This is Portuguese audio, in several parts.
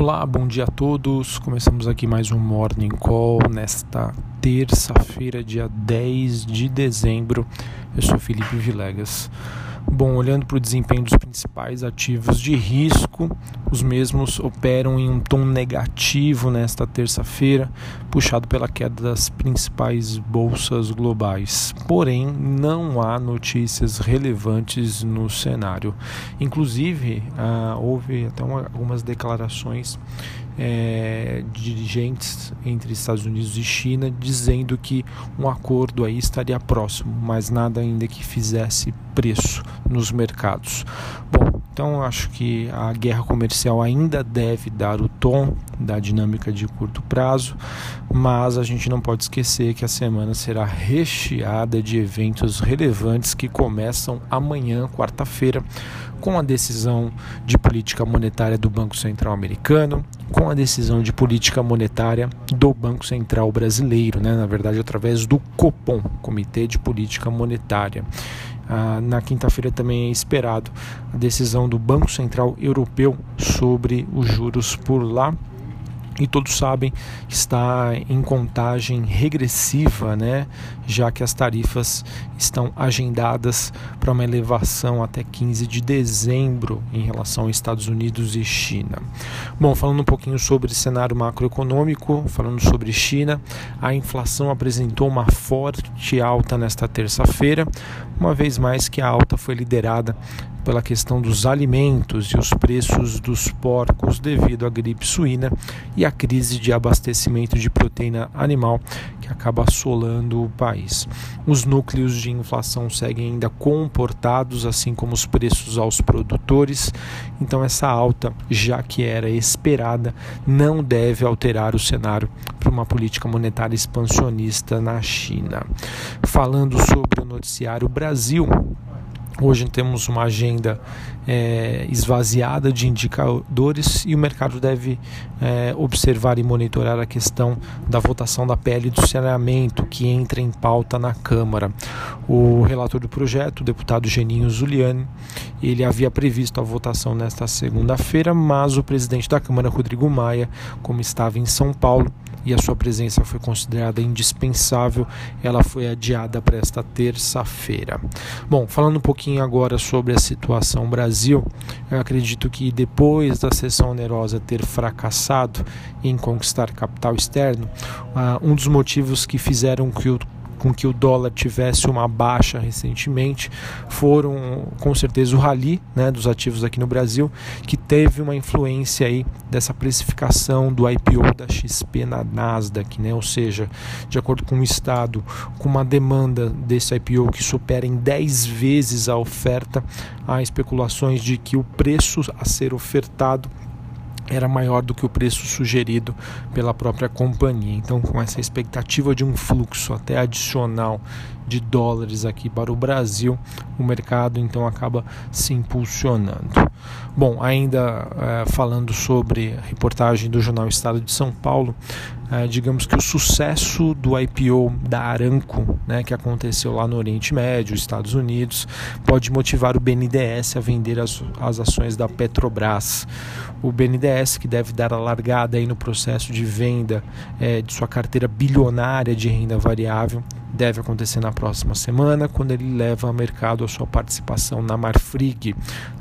Olá, bom dia a todos. Começamos aqui mais um Morning Call nesta terça-feira, dia 10 de dezembro. Eu sou Felipe Vilegas. Bom, olhando para o desempenho dos principais ativos de risco, os mesmos operam em um tom negativo nesta terça-feira, puxado pela queda das principais bolsas globais. Porém, não há notícias relevantes no cenário. Inclusive, ah, houve até uma, algumas declarações é, dirigentes entre Estados Unidos e China dizendo que um acordo aí estaria próximo, mas nada ainda que fizesse preço nos mercados. Bom, então acho que a guerra comercial ainda deve dar o tom da dinâmica de curto prazo, mas a gente não pode esquecer que a semana será recheada de eventos relevantes que começam amanhã, quarta-feira, com a decisão de política monetária do Banco Central americano, com a decisão de política monetária do Banco Central brasileiro, né? na verdade, através do COPOM Comitê de Política Monetária. Ah, na quinta-feira também é esperado a decisão do Banco Central Europeu sobre os juros por lá e todos sabem que está em contagem regressiva, né? já que as tarifas estão agendadas para uma elevação até 15 de dezembro em relação aos Estados Unidos e China. Bom, falando um pouquinho sobre cenário macroeconômico, falando sobre China, a inflação apresentou uma forte alta nesta terça-feira, uma vez mais que a alta foi liderada pela questão dos alimentos e os preços dos porcos devido à gripe suína e à crise de abastecimento de proteína animal que acaba assolando o país. Os núcleos de inflação seguem ainda comportados, assim como os preços aos produtores, então essa alta, já que era esperada, não deve alterar o cenário para uma política monetária expansionista na China. Falando sobre o noticiário Brasil, Hoje temos uma agenda é, esvaziada de indicadores e o mercado deve é, observar e monitorar a questão da votação da PL do saneamento que entra em pauta na Câmara. O relator do projeto, o deputado Geninho Zuliani, ele havia previsto a votação nesta segunda-feira, mas o presidente da Câmara, Rodrigo Maia, como estava em São Paulo, e a sua presença foi considerada indispensável, ela foi adiada para esta terça-feira. Bom, falando um pouquinho agora sobre a situação Brasil, eu acredito que depois da sessão onerosa ter fracassado em conquistar capital externo, uh, um dos motivos que fizeram que o com que o dólar tivesse uma baixa recentemente foram com certeza o rally né, dos ativos aqui no Brasil, que teve uma influência aí dessa precificação do IPO da XP na Nasdaq, né? ou seja, de acordo com o Estado, com uma demanda desse IPO que supera em 10 vezes a oferta, há especulações de que o preço a ser ofertado era maior do que o preço sugerido pela própria companhia. Então, com essa expectativa de um fluxo até adicional de dólares aqui para o Brasil, o mercado então acaba se impulsionando. Bom, ainda é, falando sobre a reportagem do jornal Estado de São Paulo, é, digamos que o sucesso do IPO da Aramco, né, que aconteceu lá no Oriente Médio, Estados Unidos, pode motivar o BNDES a vender as, as ações da Petrobras. O BNDES, que deve dar a largada aí no processo de venda é, de sua carteira bilionária de renda variável, deve acontecer na próxima semana, quando ele leva ao mercado a sua participação na Marfrig,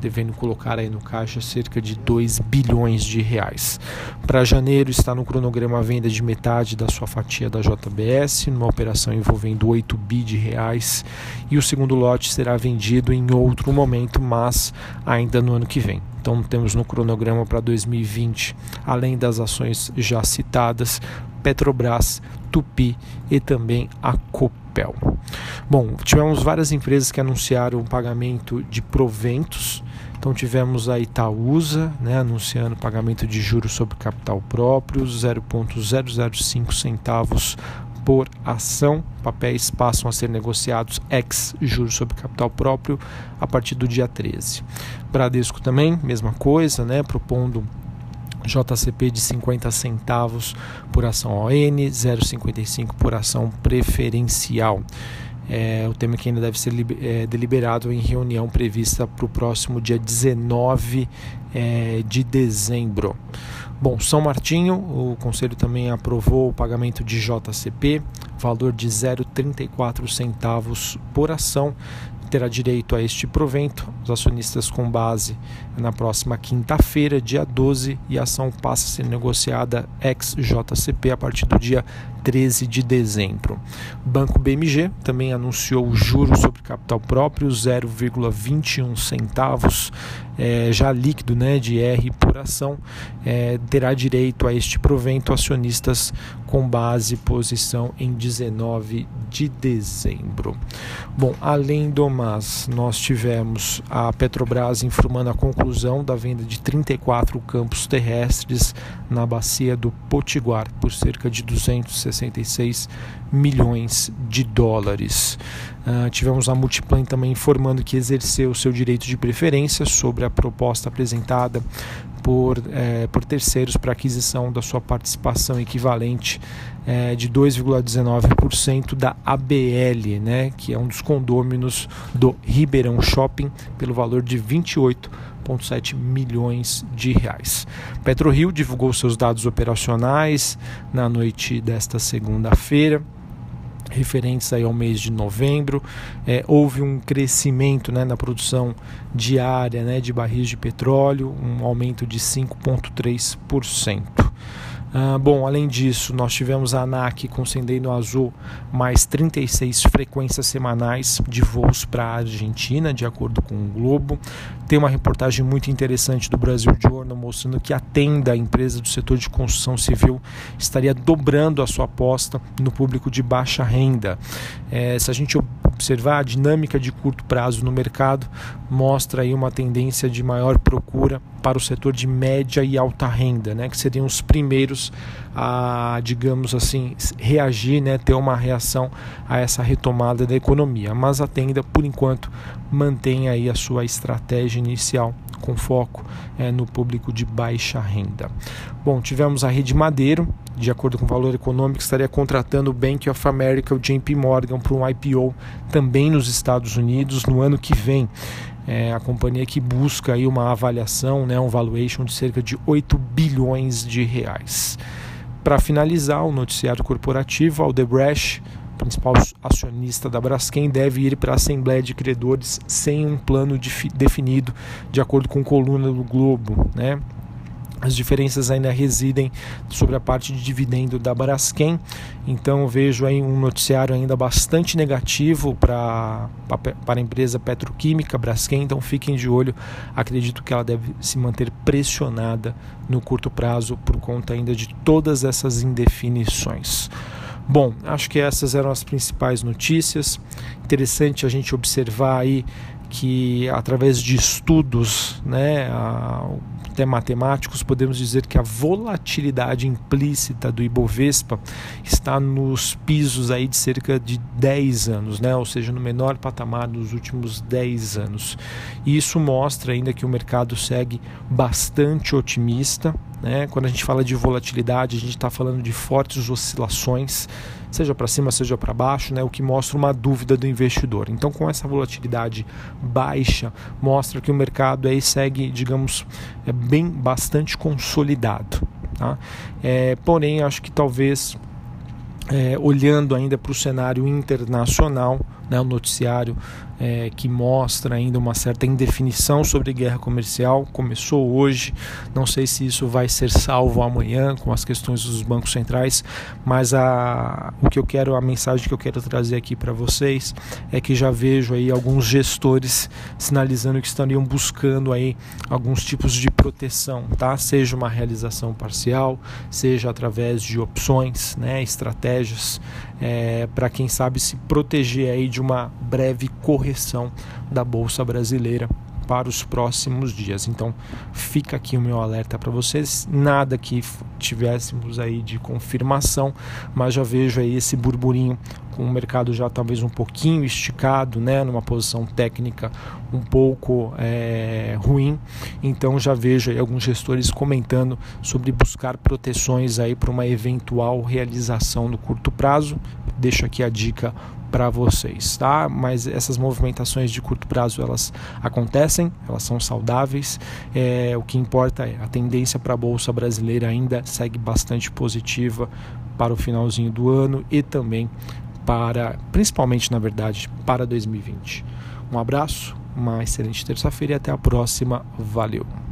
devendo colocar aí no caixa cerca de 2 bilhões de reais. Para janeiro está no cronograma a venda de metade da sua fatia da JBS, numa operação envolvendo 8 bi de reais, e o segundo lote será vendido em outro momento, mas ainda no ano que vem. Então temos no cronograma para 2020, além das ações já citadas, Petrobras, Tupi e também a Copel. Bom, tivemos várias empresas que anunciaram o pagamento de proventos. Então tivemos a Itaúsa, né, anunciando pagamento de juros sobre capital próprio, 0,005 centavos por ação. Papéis passam a ser negociados ex juros sobre capital próprio a partir do dia 13. Bradesco também, mesma coisa, né, propondo JCP de 50 centavos por ação ON, 0,55 por ação preferencial. é, o tema que ainda deve ser é, deliberado em reunião prevista para o próximo dia 19 é, de dezembro. Bom, São Martinho, o Conselho também aprovou o pagamento de JCP, valor de 0,34 centavos por ação, terá direito a este provento, os acionistas com base na próxima quinta-feira, dia 12, e a ação passa a ser negociada ex-JCP a partir do dia 13 de dezembro. Banco BMG também anunciou juros sobre capital próprio 0,21 centavos, é, já líquido né, de R por ação, é, terá direito a este provento acionistas com base posição em 19 de dezembro. Bom, além do mais, nós tivemos a Petrobras informando a conclusão da venda de 34 campos terrestres na bacia do Potiguar por cerca de 266 milhões de dólares. Uh, tivemos a Multiplan também informando que exerceu seu direito de preferência sobre a proposta apresentada por, eh, por terceiros para aquisição da sua participação equivalente eh, de 2,19% da ABL, né, que é um dos condôminos do Ribeirão Shopping, pelo valor de 28,7 milhões de reais. PetroRio divulgou seus dados operacionais na noite desta segunda-feira referentes aí ao mês de novembro. É, houve um crescimento né, na produção diária né, de barris de petróleo, um aumento de 5,3%. Ah, bom, além disso, nós tivemos a ANAC concedendo azul mais 36 frequências semanais de voos para a Argentina, de acordo com o Globo. Tem uma reportagem muito interessante do Brasil Journal mostrando que a Tenda, a empresa do setor de construção civil, estaria dobrando a sua aposta no público de baixa renda. É, se a gente observar a dinâmica de curto prazo no mercado, mostra aí uma tendência de maior procura para o setor de média e alta renda, né, que seriam os primeiros a, digamos assim, reagir, né, ter uma reação a essa retomada da economia. Mas a Tenda, por enquanto, mantém aí a sua estratégia inicial com foco é, no público de baixa renda. Bom, tivemos a Rede Madeiro, de acordo com o valor econômico, estaria contratando o Bank of America, o JP Morgan, para um IPO também nos Estados Unidos no ano que vem. É a companhia que busca aí uma avaliação, né, um valuation de cerca de 8 bilhões de reais. Para finalizar, o noticiário corporativo, Aldebrecht, principal acionista da Braskem, deve ir para a Assembleia de Credores sem um plano definido, de acordo com coluna do Globo. Né? As diferenças ainda residem sobre a parte de dividendo da Braskem, então vejo aí um noticiário ainda bastante negativo para a empresa petroquímica Braskem, então fiquem de olho. Acredito que ela deve se manter pressionada no curto prazo por conta ainda de todas essas indefinições. Bom, acho que essas eram as principais notícias. Interessante a gente observar aí que através de estudos, né, até matemáticos, podemos dizer que a volatilidade implícita do Ibovespa está nos pisos aí de cerca de 10 anos, né? ou seja, no menor patamar dos últimos 10 anos. E isso mostra ainda que o mercado segue bastante otimista. Né? Quando a gente fala de volatilidade, a gente está falando de fortes oscilações seja para cima, seja para baixo, né, o que mostra uma dúvida do investidor. Então, com essa volatilidade baixa, mostra que o mercado aí segue, digamos, é bem bastante consolidado. Tá? É, porém, acho que talvez é, olhando ainda para o cenário internacional, né, o noticiário é, que mostra ainda uma certa indefinição sobre guerra comercial. Começou hoje, não sei se isso vai ser salvo amanhã com as questões dos bancos centrais, mas a, o que eu quero, a mensagem que eu quero trazer aqui para vocês é que já vejo aí alguns gestores sinalizando que estariam buscando aí alguns tipos de proteção, tá? Seja uma realização parcial, seja através de opções, né, estratégias é, para quem sabe se proteger aí de uma breve correção da bolsa brasileira para os próximos dias. Então, fica aqui o meu alerta para vocês. Nada que tivéssemos aí de confirmação, mas já vejo aí esse burburinho com o mercado já talvez um pouquinho esticado, né, numa posição técnica um pouco é, ruim. Então já vejo aí alguns gestores comentando sobre buscar proteções aí para uma eventual realização no curto prazo. Deixo aqui a dica para vocês, tá? Mas essas movimentações de curto prazo elas acontecem, elas são saudáveis. É, o que importa é a tendência para a bolsa brasileira ainda segue bastante positiva para o finalzinho do ano e também para, principalmente na verdade, para 2020. Um abraço, uma excelente terça-feira e até a próxima. Valeu!